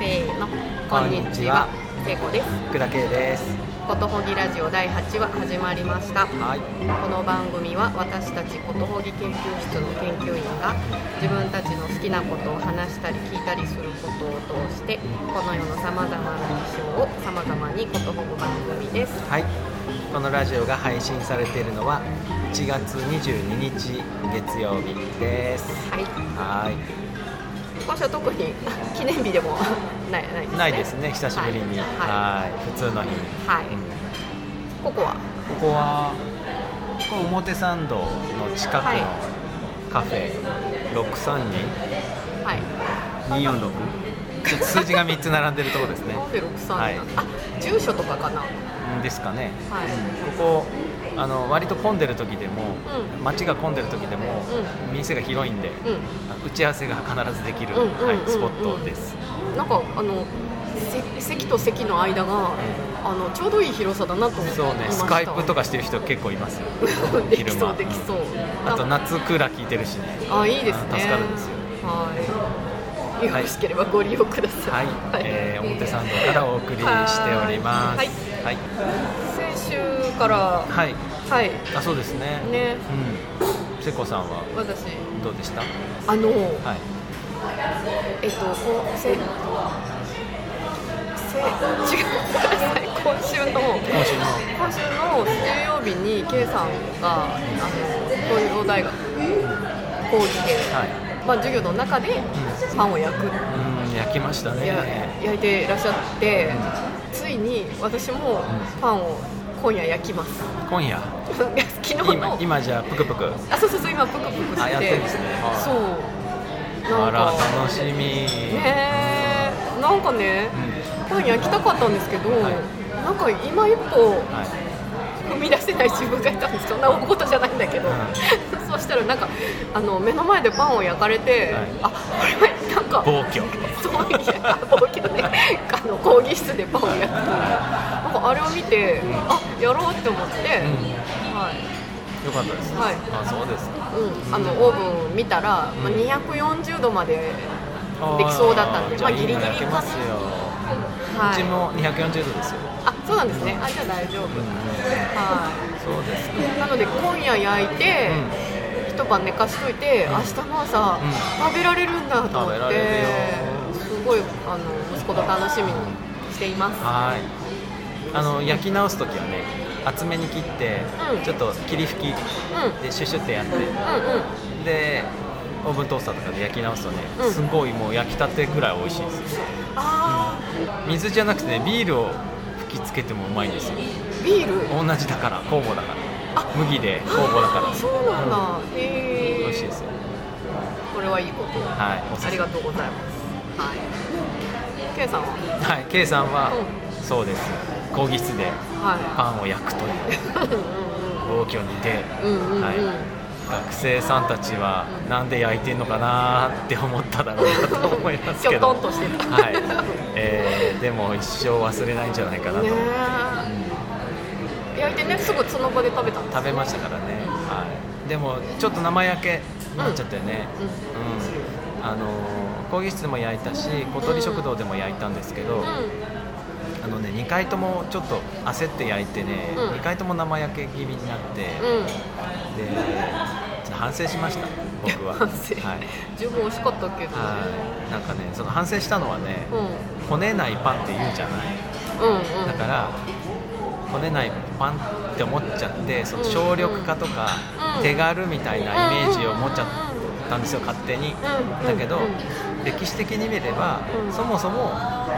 せーのこんにちは。けいこです福田圭です。ことほぎラジオ第8話始まりました。はい。この番組は私たちことほぎ研究室の研究員が自分たちの好きなことを話したり聞いたりすることを通してこの世のさまざまな事象をさまざまにことほぐ番組ですはい。このラジオが配信されているのは1月22日月曜日です。はい。はい今週は特に記念日でも ないないですね。ないですね久しぶりに。ははい。い普通の日に。はい。うん。ここは？ここはここ表参道の近くのはい。カフェ。632はい。246ちょっと数字が3つ並んでるところですね。なんで63はい。なんあ住所とかかな？うんですかね。はい。ここあの割と混んでる時でも、うん。街が混んでる時でも、店が広いんで、うん。打ち合わせが必ずできる、うんうんうんうん。はい、スポットです、なんかあのせ席と席の間があのちょうどいい広さだなと思ってそうねスカイプとかしてる人結構いますよ。昼間できそうできそう、あと夏クーラー効いてるしね。あいいですね。助かるんですよ。はい。よろしければご利用くださはい。い、えー表参道からお送りしております。はい。はい、先週からははい。いあそうですね。ね。うん。瀬子さんは私。どうでした？あのはい。えっとこうせせ違う。今週の今週の。今週の水曜日に K さんがあの東洋大学講義で、はい。まあ、授業の中でパンを焼く、うん焼きましたね。や焼いていらっしゃってついに私もパンを今夜焼きます。今夜？昨日の。今今じゃあプクプクあそうそうそう今プクプクして。あやってんですね。はいそう。なんあらか楽しみ。ねえ。なんかねうパン焼きたかったんですけど、はい。なんか今一歩んはい。踏み出せない自分がいたんです。そんな大ことじゃないんだけど、う そうしたらなんかあの目の前でパンを焼かれて、はい。あこなんか暴挙。そういや暴挙ね。あの講義室でパンを焼くなんかあれを見て、あやろうって思って、はい。よかったです。はい。あそうですか。うん、あのオーブン見たら、まあ、240度までできそうだったんでまあギリギリ焼けますよ、はい。うちも240度ですよ、あそうなんですね。あじゃあ大丈夫、はそうですかいなので今夜焼いて、一晩寝かしといて、うん。明日の朝、うん。食べられるんだと思ってすごいあの息子と楽しみにしています。はいあの焼き直す時はね厚めに切って、うん。ちょっと霧吹きうん。でシュッシュってやってうんうん。でオーブントースターとかで焼き直すとね、うん。すごいもう焼きたてぐらい美味しいですあ水じゃなくてねビールを吹きつけてもうまいんですよ。ービール？同じだから酵母だから。あ麦で酵母だから。そうなんだ、へえ美味しいですよ。これはいいこと。はいありがとうございます。はい。K さんは？はい K さんは、うそうです講義室ではパンを焼くという暴挙にて、はい、学生さんたちはなんで焼いてんのかなって思っただろうなと思いますけど。はい。えーでも一生忘れないんじゃないかなと、ねうん。え焼いてねすぐその場で食べたんです食べましたからね、はい、でもちょっと生焼けになっちゃったよね、うんあの講義室でも焼いたし小鳥食堂でも焼いたんですけど、うんあのね2回ともちょっと焦って焼いてね、うん。2回とも生焼け気味になって、うん。でちょっと反省しました僕は。反省。はい、十分美味しかったけど、はい、なんかねその反省したのはね、うん。こねないパンって言うじゃない。うんうん。だからこねないパンって思っちゃってその省力化とかうん。手軽みたいなイメージを持っちゃったんですよ勝手に。うん。だけどうん歴史的に見ればうん。そもそも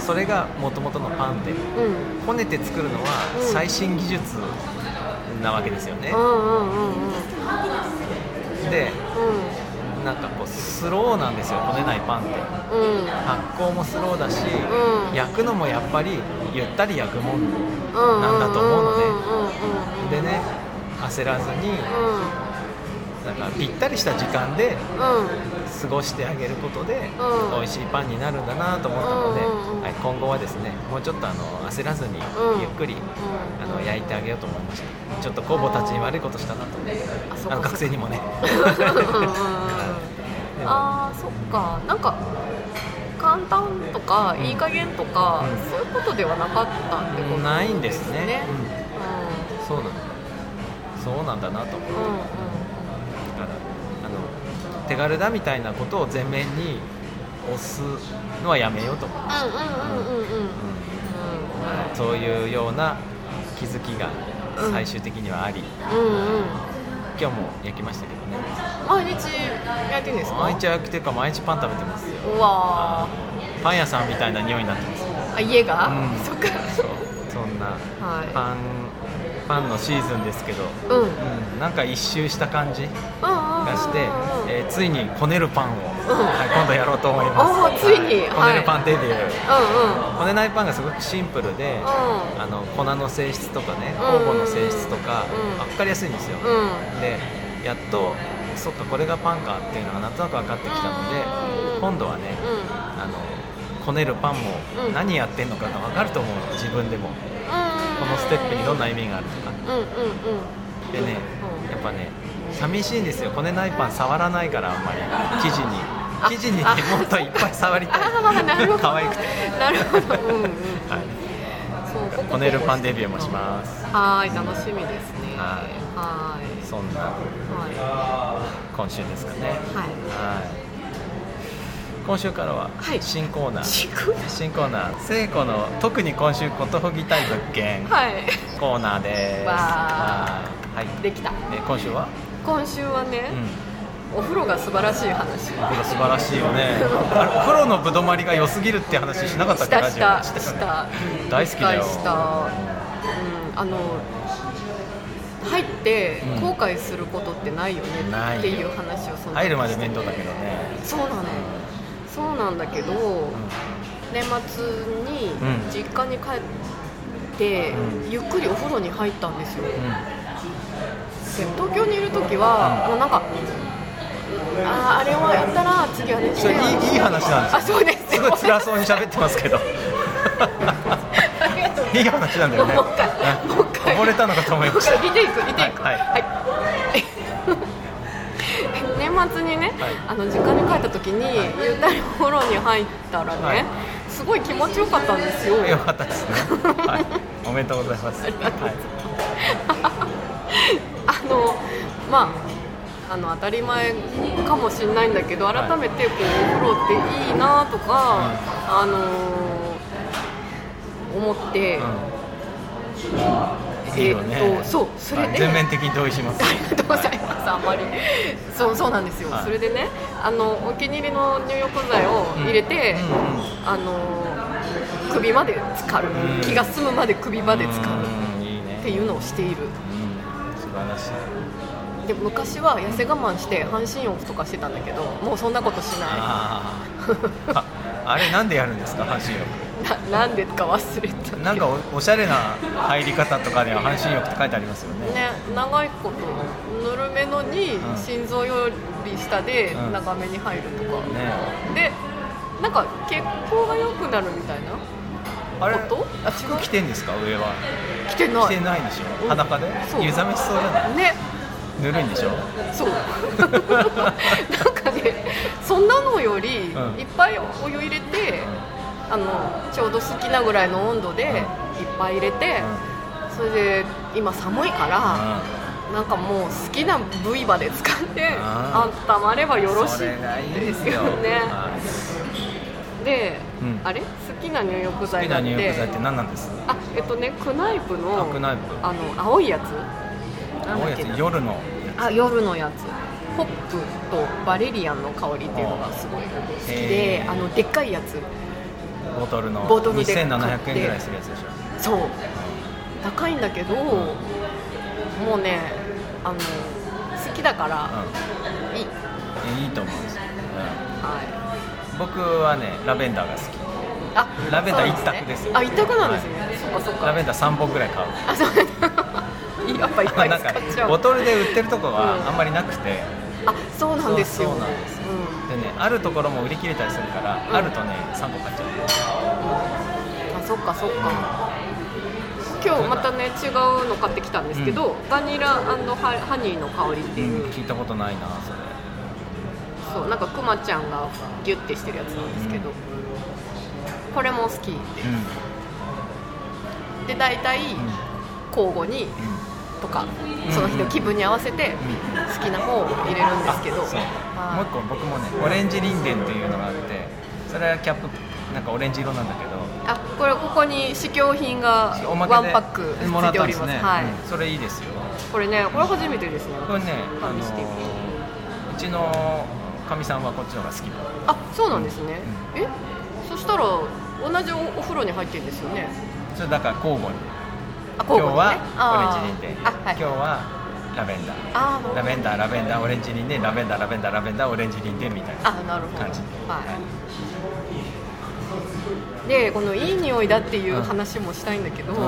それがもともとのパンでうん。こねて作るのはうん。最新技術なわけですよね。でうん。なんかこうスローなんですよこねないパンって。うん。発酵もスローだしうん。焼くのもやっぱりゆったり焼くもんうんなんだと思うのね。うんうんうん。でね焦らずにうんだからぴったりした時間でうん過ごしてあげることで、うん。美味しいパンになるんだなと思ったので、はい、今後はですねもうちょっとあの焦らずにうん。ゆっくり、あの焼いてあげようと思いました。ちょっと酵母たちに悪いことしたなと。思ってあの学生にもね。あーそっか。なんか簡単とか、うん。いい加減とか、うん。そういうことではなかったってことないんですね。うそうなんだ。そうなんだなと思う。んうんうん。だからあの手軽だみたいなことを前面に押すのはやめようと思う、うんうんうんうんうんうんそういうような気づきがうん最終的にはあり、うんうん今日も焼きましたけどね毎日焼いてるんですか？毎日焼くというか毎日パン食べてますよ。うわパン屋さんみたいな匂いになってます。ーあ家が、うん。そっか。そんなはい。パンパンのシーズンですけど、うん。うんうん、なんか一周した感じがして、えーついにこねるパンを、ん。はい、今度やろうと思います。ついに。はこねるパンデビュー、うんうん。こねないパンがすごくシンプルで、うあの粉の性質とかねうん。酵母の性質とか、う分かりやすいんですよ、うん。でやっとそっかこれがパンかっていうのがなんとなく分かってきたので、うん。今度はね、あのこねるパンもうん。何やってんのかが分かると思うの自分でもこのステップにどんな意味があるとか。うんうんうん。でねやっぱね寂しいんですよ。こねないパン触らないからあんまり。生地に。あ生地にねあ。もっといっぱい触りたい。あーなるほど。可愛くて、なるほど。うんうん。はい、こねるパンデビューもします。はーい楽しみですね。ははーい。そんなは今週ですかね。いはい。はい今週からははい。新コーナー、新コーナー。新コーナー。聖子の特に今週ことほぎたい物件。はい。コーナーです。わー。はい。できた。え今週は、今週はねう、ん、お風呂が素晴らしい話。お風呂素晴らしいよね。お風呂のぶどまりが良すぎるって話しなかったっけしたラジオした。でした。よねうん大好きだよ。した。うん。あの入ってうん。後悔することってないよねっていう話をその時入るまで面倒だけどね、そうなのそうなんだけど、年末にうん実家に帰って、うん。ゆっくりお風呂に入ったんですよ、東京にいる時は、うん。もうなんかあーあれをやったら次あれして。それいいいい話なんですよ。あそうですすごい辛そうに喋ってますけど。いい話なんだよね。もう一回溺れたのかと思いました。リテイクリテイクはい。はい。はい。年末にね、はい。あの実家に帰った時に、ゆったりお風呂に入ったらね、はい。すごい気持ちよかったんですよ。よかったですね、はい、おめでとうございます、はい、あのまああの当たり前かもしれないんだけど改めてこう、お風呂っていいなとか、あの思って、いいよね、えっとそうそれで。はい。全面的に同意します。ありがとうございます、あんまり。そう、そうなんですよ。はい。それでね、あの、お気に入りの入浴剤を入れて、うんうんあの、首まで浸かる、うん。気が済むまで首まで浸かる。っていうのをしている。うん。素晴らしい。で、昔は痩せ我慢して半身浴とかしてたんだけど、もうそんなことしなあー。ああれなんでやるんですか？半身浴。い。な、なんでか忘れた。なんかおおしゃれな入り方とかでは半身浴って書いてありますよね。ね、長いことぬるめのにうん。心臓より下でうん。長めに入るとか、ね。でなんか血行が良くなるみたいなあれこと？あ服着てんですか？上は。来てない。着てないでしょ？うん。裸で？そう。湯冷めしそうじゃない？ね。ぬるいんでしょ？そう。なんかねそんなのより、うん。いっぱいお湯入れて、あのちょうど好きなぐらいの温度でいっぱい入れて、それで今寒いから、なんかもう好きな部位まで使ってあ温まればよろしいでですすよ。よ ね。はいで、うん。あれ？好きな入浴好きな剤だって。入浴剤って何なんです？あえっとねクナイプのあクナイプ。あの青いやつ？青いやつ夜のあ夜のやつ。ホップとバレリアンの香りっていうのがすごい好きであのでっかいやつボトルのボトルで買って。2700円ぐらいするやつでしょ。そう。高いんだけど、もうねあの好きだからいい、うんいいと思うんですよ、はうん。僕はねラベンダーが好き。い、あラベンダー一択ですねあ一択なんですね、そっかそっか。ラベンダー3本ぐらい買う。あそう。やっぱいっぱい使っちゃう。ボトルで売ってるとこうんがあんまりなくて、あそうなんですよ。そうなんですうん。でねあるところも売り切れたりするから、うん。あるとね3本買っちゃう。あそっかそっか。今日またね違うの買ってきたんですけど、バニラハハニーの香りっていう、うん聞いたことないなそれ。そうなんかくまちゃんがギュッてしてるやつなんですけど、これも好きでうん。で大体交互にとかその日の気分に合わせて好きな方を入れるんですけど、もう一個僕もねオレンジリンデンっていうのがあってそれはキャップなんかオレンジ色なんだけど。あこれここに試供品がワンパックつもらいております。ね、はい、うん。それいいですよ。これねこれ初めてですね。これねあのうちのかみさんはこっちの方が好きあそうなんですね、え？そしたら同じおお風呂に入ってるんですよね。それだから交互に。あ今日はオレンジリンデン、あはい。今日はラベンダー。ラベンダーラベンダーオレンジリンデンラベンダーラベンダーラベンダーオレンジリンデンみたいな感じ。はい。でこのいい匂いだっていう話もしたいんだけど、うん。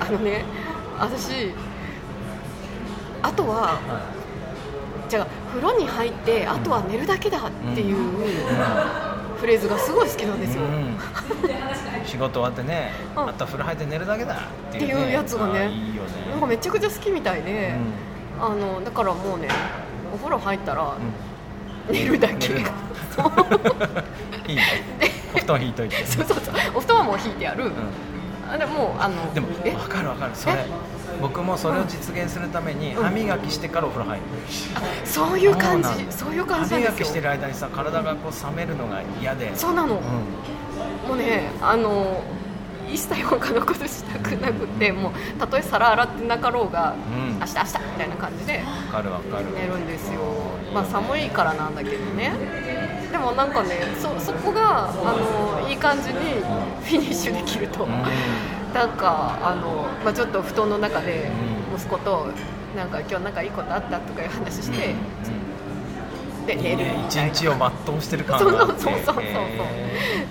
あのね私あとははじゃあ風呂に入ってあとは寝るだけだっていうフレーズがすごい好きなんですよ、うん。仕事終わってね、うん。あとは風呂入って寝るだけだっていう,、ね、いうやつがねあーいいよね。なんかめちゃくちゃ好きみたいで、うあのだからもうねお風呂入ったらん。寝るだけ、いいねお布団引いといて。そうそうそう。お布団はもう引いてある、うん。あでもうあのでもえ？分かる分かる。それ僕もそれを実現するためにうん。歯磨きしてからお風呂入る。そういう感じそういう感じ歯磨きしてる間にさ体がこう冷めるのが嫌で。そうなの、うん。もうねあの一切他のことしたくなくてもうたとえ皿洗ってなかろうが、うん。明日明日みたいな感じで分かる分かる。寝るんですよ。まあ寒いからなんだけどね。でもなんかねそそこがあのいい感じにフィニッシュできると、うんなんかあの、まあ、ちょっと布団の中でうん。息子となんか今日なんかいいことあったとかいう話して、で寝る。一日を全うしてる感そうがあって。そうそうそうそうへ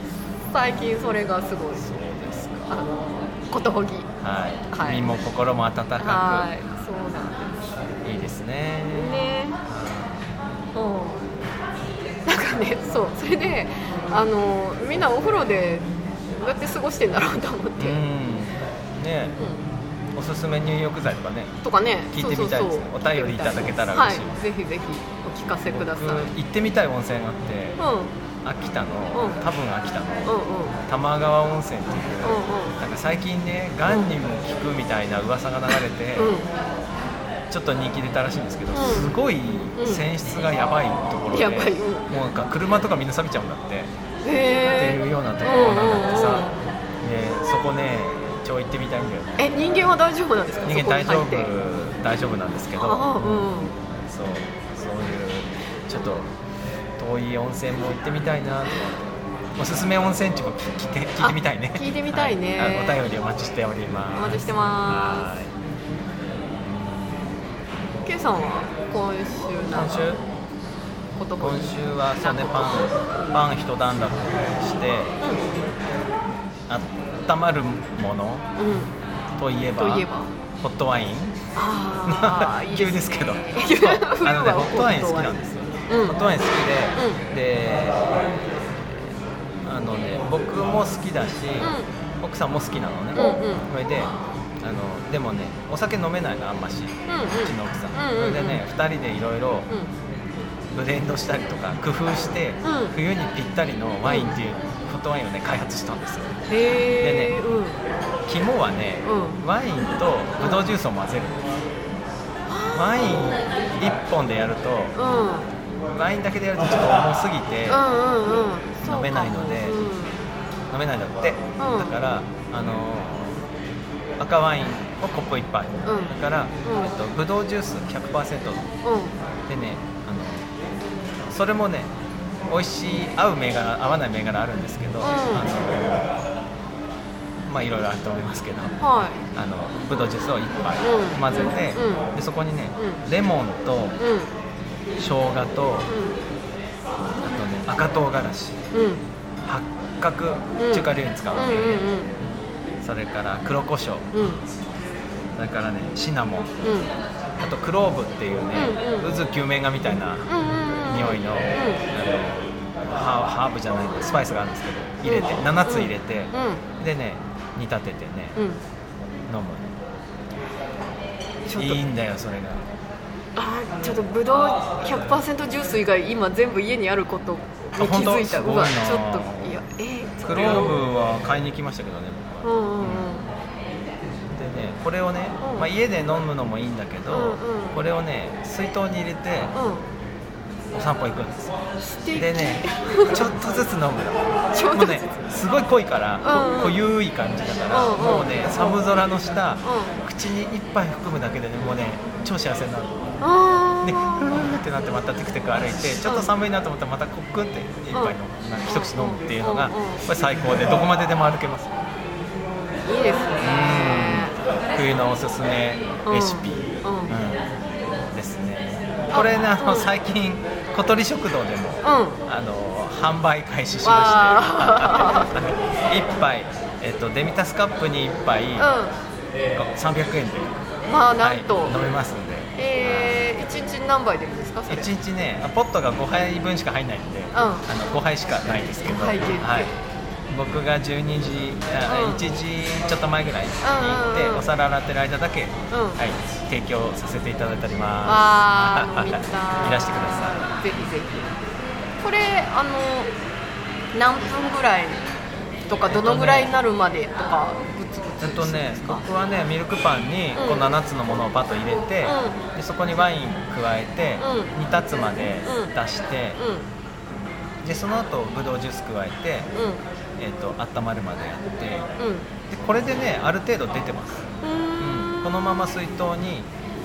最近それがすごいーそうですか。あのことほぎ。はい、はい。身も心も温かはい。そうなんくいいですね。ですね。うん。なんかねそう。それであのみんなお風呂でやって過ごしてんだろうと思って、うん。ね。おすすめ入浴剤とかねとかね。聞いてみたいですね。お便りいただけたらはい嬉しい。ぜひぜひお聞かせください。僕行ってみたい温泉があってうん。秋田の、うん。多分秋田のうんうん。玉川温泉っていう、うなんか最近ねがんにも効くみたいな噂が流れて、んうん。ちょっと人気出たらしいんですけど、うん。すごい泉質がやばいところで、もうなんか車とかみんな錆びちゃうんだって、ってへいうようなところなんだってさ、うんうんうんね、そこね超行ってみたいんだよね。え人間は大丈夫なんですか？人間大丈夫大丈夫なんですけど。うんそうそういうちょっと遠い温泉も行ってみたいな。と思っておすすめ温泉地も聞聞いて聞いてみたいね。あ聞いてみたいね。はい。あお便りお待ちしております。お待ちしてまはい。す K さんは今週今週？今週はそうねパンパン一段落して温まるものうん、うん、といえば。ホットワイン。ああ 急ですけど。あのねホットワイン好きなんですよ、うんホットワイン好きで、であのね僕も好きだし、奥さんも好きなのね、うんうん。それであのでもねお酒飲めないのあんまし、ううん。うんちの奥さん、うんうんうん。それでね2人でいろいろうんブレンドしたりとか工夫して、うん。冬にぴったりのワインっていうホットワインをね開発したんですよ。でねうん。肝はね、うん。ワインとブドウジュースを混ぜるワイン1本でやるとうん。ワインだけでやるとちょっと重すぎて飲めないのでうん。飲めないんだって、うん。だからあの赤ワインをコップ1杯、うん。だから、ん。えっと、ブドウジュース100%うん。でねそれもね美味しい合う銘柄合わない銘柄あるんですけど、うん。あのまあいろいろあると思いますけどはあのブドウジュースを1杯うん。混ぜて、うん。でそこにね、うん。レモンというん。生姜とあとね赤唐辛子。八角うん。中華料理に使うので、うんうんそれから黒胡椒。それからねシナモン。うん。あとクローブっていうね、渦救命画みたいな匂いの,、あのハーハーブじゃないスパイスがあるんですけど入れて、うん。7つ入れて、うでね煮立ててね、んうん。飲むいいんだよそれが。あーちょっとぶどう100%ジュース以外今全部家にあることに気づいた。うわちょっといやえー、クローブは買いに行きましたけどね僕は。うんうんうん。でねこれをね、うん。まあ、家で飲むのもいいんだけど、うんうん。これをね水筒に入れてうんお散歩行くんです。でねちょっとずつ飲むの。もうねすごい濃いから、うん。うん濃ゆい感じだから、うんうん。もうね寒空の下、う口に一杯含むだけでねもうね超幸せになるあで、ふーーってなってまたテクテク歩いてちょっと寒いなと思ったらまたコックンって一杯の、なんか一口飲むっていうのがこれ最高でどこまででも歩けます。いいですね。冬のおすすめレシピ、ですね。これねあのうん最近小鳥食堂でもうん。あの販売開始しわまして 一杯、えっと、デミタスカップに1杯、う300円で、んまあなんと、はい、飲めますんで。えー、1日何杯でるんですかそれ？1日ねポットが5杯分しか入んないんで、あの5杯しかないですけど、5杯限定。はい、僕が12時、あうん1時ちょっと前ぐらいに行って、お皿洗ってる間だけ、うん。はい、提供させていただいております。いらしてくださぜひぜひ。これあの何分ぐらいとかどのぐらいになるまでとかえっとね僕はねミルクパンにこううん7つのものをパッと入れて、うでそこにワイン加えて、うん。煮立つまでうん。出して、うでその後ブドウジュース加えて、えっと温まるまでやってでうん。これでねある程度出てます。うーん。このまま水筒に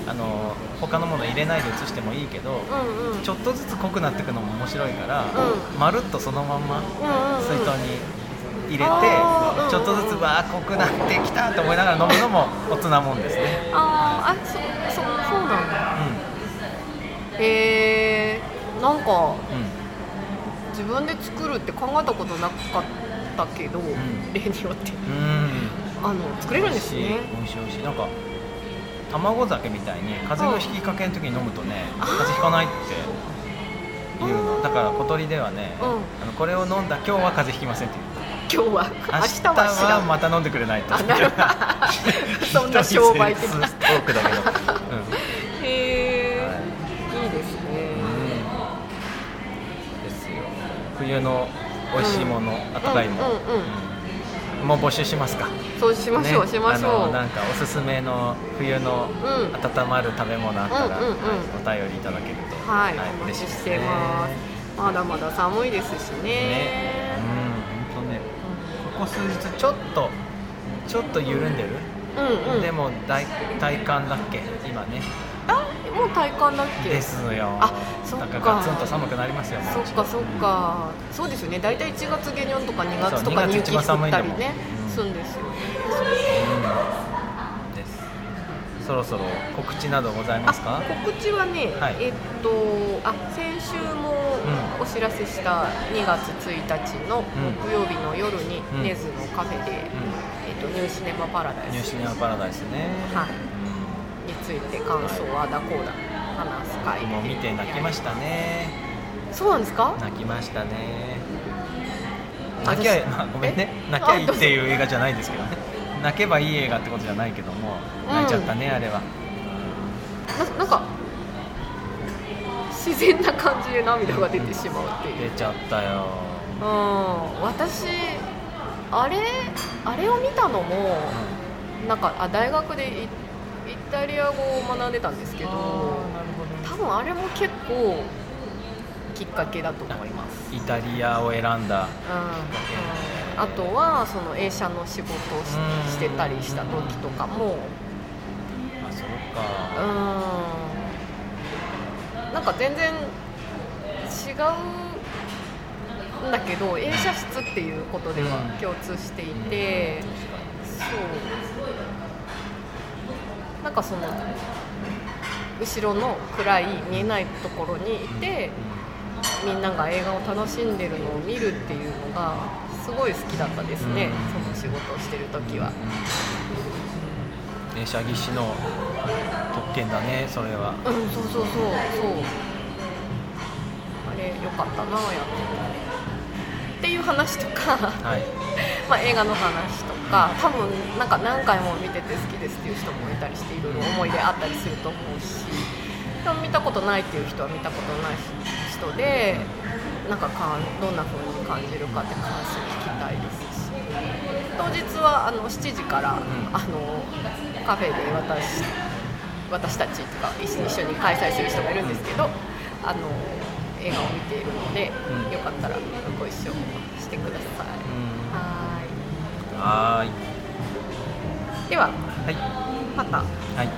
あの他のもの入れないで移してもいいけど、うんうん。ちょっとずつ濃くなっていくのも面白いから、うん。まるっとそのまんまうんうん水筒に入れて、あーちょっとずつわあ濃くなってきたと思いながら飲むのも大人もんですね、あーあそそそうなんだ。うへえなんかんうん、自分で作るって考えたことなかったけど、ん。例によって。うん。あの作れるんですね。美味しい美味しい。なんか卵酒みたいに風邪のひきかけの時に飲むとね風邪ひかないっていうの。だから小鳥ではね、うん。あのこれを飲んだ今日は風邪ひきませんって言う。今日は明日はまた飲んでくれないと。そんな商売的な。トークだけど、うん。へえ、はい。い、いですね。ですよ。冬の美味しいもの、温かいも。の、もう募集しますか。そうしましょう、ね。しましょう。なんかおすすめの冬のうん。温まる食べ物あったら、お便りいただけると、はい、お嬉しいです待ちしてます。まだまだ寒いですしね。ね。うん本当ね。ここ数日ちょっとちょっと緩んでる、うんうん。でも大体感だっけ？今ね。あもう体感だっけ？ですよ。あそっか。ガツンと寒くなりますよもうそっかそっか、そうですよね。大体1月下旬とか2月とかそう2月に雪降ったりね。うん。するんですよね。うん。です。そろそろ告知などございますか？あ告知はね、はい。えっとあ先週もうお知らせした2月1日の木曜日の夜にうん。根津のカフェで、うえっと、ニューシネマパラダイん、ニュースシネマパラダイスね、はいいて感想をあだこうだ話す会僕も見て泣きましたね。そうなんですか？泣きましたね。あ泣きゃまあ、ごめんね。え泣きゃいいっていう映画じゃないですけどね。泣けばいい映画ってことじゃないけどもうん泣いちゃったね、あれは。ななんか自然な感じで涙が出てしまうっていう、出ちゃったよ。うん、私あれあれを見たのもなんかあ大学でイイタリア語を学んでたんですけど多分あれも結構きっかけだと思います、イタリアを選んだ。うん。うん、あとはその映写の仕事をしうん。してたりした時とかも。あそううかん。なんか全然違うんだけど映写室っていうことでは共通していて、そうなんかその後ろの暗い見えないところにいてみんなが映画を楽しんでるのを見るっていうのがすごい好きだったですね、うん。その仕事をしてる時は。映写技師の特権だねそれは。うん、そうそうそうそう。あれよかったなやってっていう話とか、はい。まあ、映画の話とか多分なんか何回も見てて好きですっていう人もいたりしていろいろ思い出あったりすると思うしでも見たことないっていう人は見たことない人でなんかかんどんな風に感じるかって関数聞きたいですし。当日はあの7時から、ん。あのカフェで私私たちとか一緒に一緒に開催する人もいるんですけどあの映画を見ているので、うん。よかったらご一緒してください。うんはい。でははい。また。はい。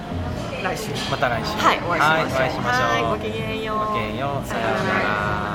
来週。また来週。はいお会いしましょう。はいお会いしましょう。はいごきげんよう。ごきげんよう。さようなら